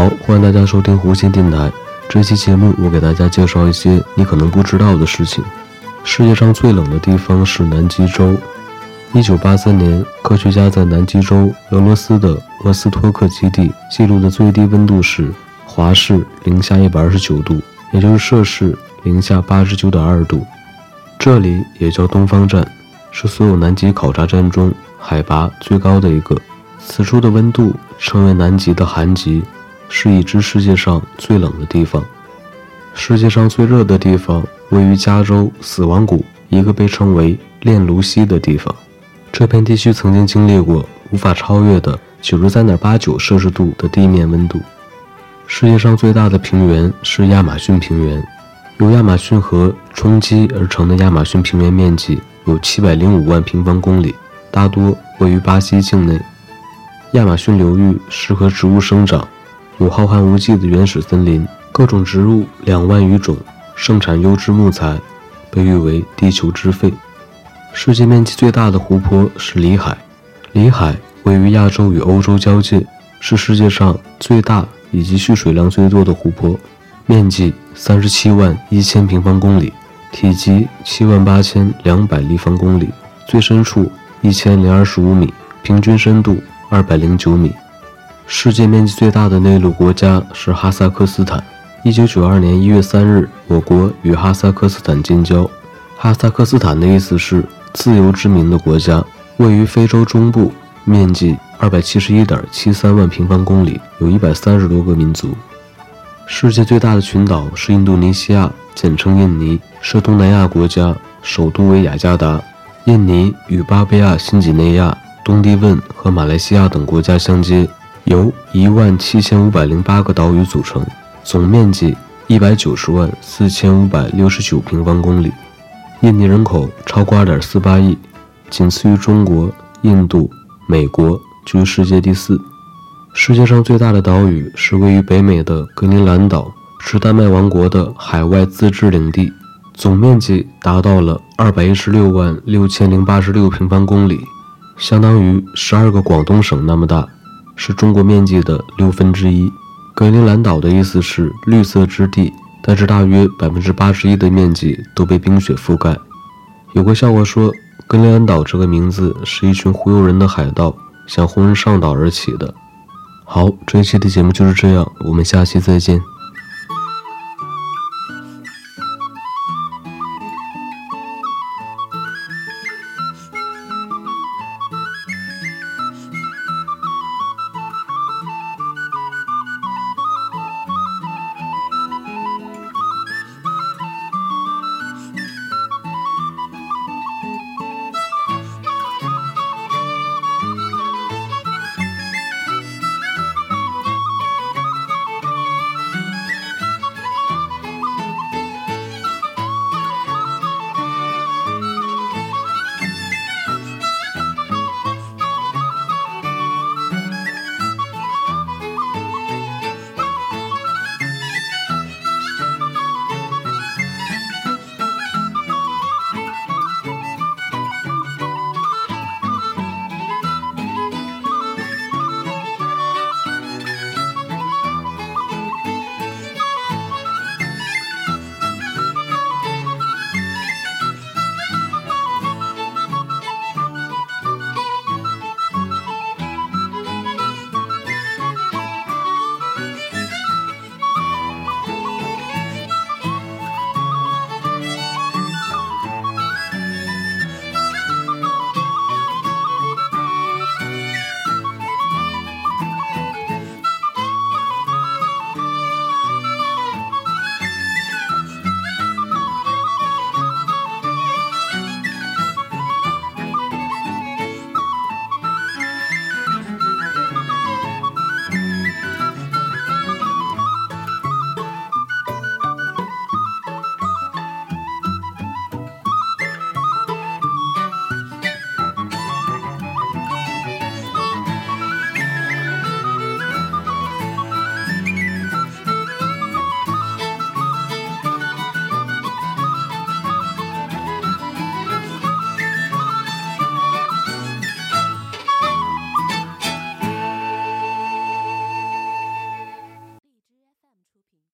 好，欢迎大家收听湖心电台。这期节目，我给大家介绍一些你可能不知道的事情。世界上最冷的地方是南极洲。一九八三年，科学家在南极洲俄罗斯的沃斯托克基地记录的最低温度是华氏零下一百二十九度，也就是摄氏零下八十九点二度。这里也叫东方站，是所有南极考察站中海拔最高的一个。此处的温度称为南极的寒极。是已知世界上最冷的地方，世界上最热的地方位于加州死亡谷一个被称为炼炉溪的地方。这片地区曾经经历过无法超越的九十三点八九摄氏度的地面温度。世界上最大的平原是亚马逊平原，由亚马逊河冲积而成的亚马逊平原面积有七百零五万平方公里，大多位于巴西境内。亚马逊流域适合植物生长。有浩瀚无际的原始森林，各种植物两万余种，盛产优质木材，被誉为“地球之肺”。世界面积最大的湖泊是里海，里海位于亚洲与欧洲交界，是世界上最大以及蓄水量最多的湖泊，面积三十七万一千平方公里，体积七万八千两百立方公里，最深处一千零二十五米，平均深度二百零九米。世界面积最大的内陆国家是哈萨克斯坦。一九九二年一月三日，我国与哈萨克斯坦建交。哈萨克斯坦的意思是“自由之民”的国家，位于非洲中部，面积二百七十一点七三万平方公里，有一百三十多个民族。世界最大的群岛是印度尼西亚，简称印尼，是东南亚国家，首都为雅加达。印尼与巴布亚新几内亚、东帝汶和马来西亚等国家相接。由一万七千五百零八个岛屿组成，总面积一百九十万四千五百六十九平方公里。印尼人口超过二点四八亿，仅次于中国、印度、美国，居世界第四。世界上最大的岛屿是位于北美的格陵兰岛，是丹麦王国的海外自治领地，总面积达到了二百一十六万六千零八十六平方公里，相当于十二个广东省那么大。是中国面积的六分之一。格陵兰岛的意思是绿色之地，但是大约百分之八十一的面积都被冰雪覆盖。有个笑话说，格陵兰岛这个名字是一群忽悠人的海盗想哄人上岛而起的。好，这一期的节目就是这样，我们下期再见。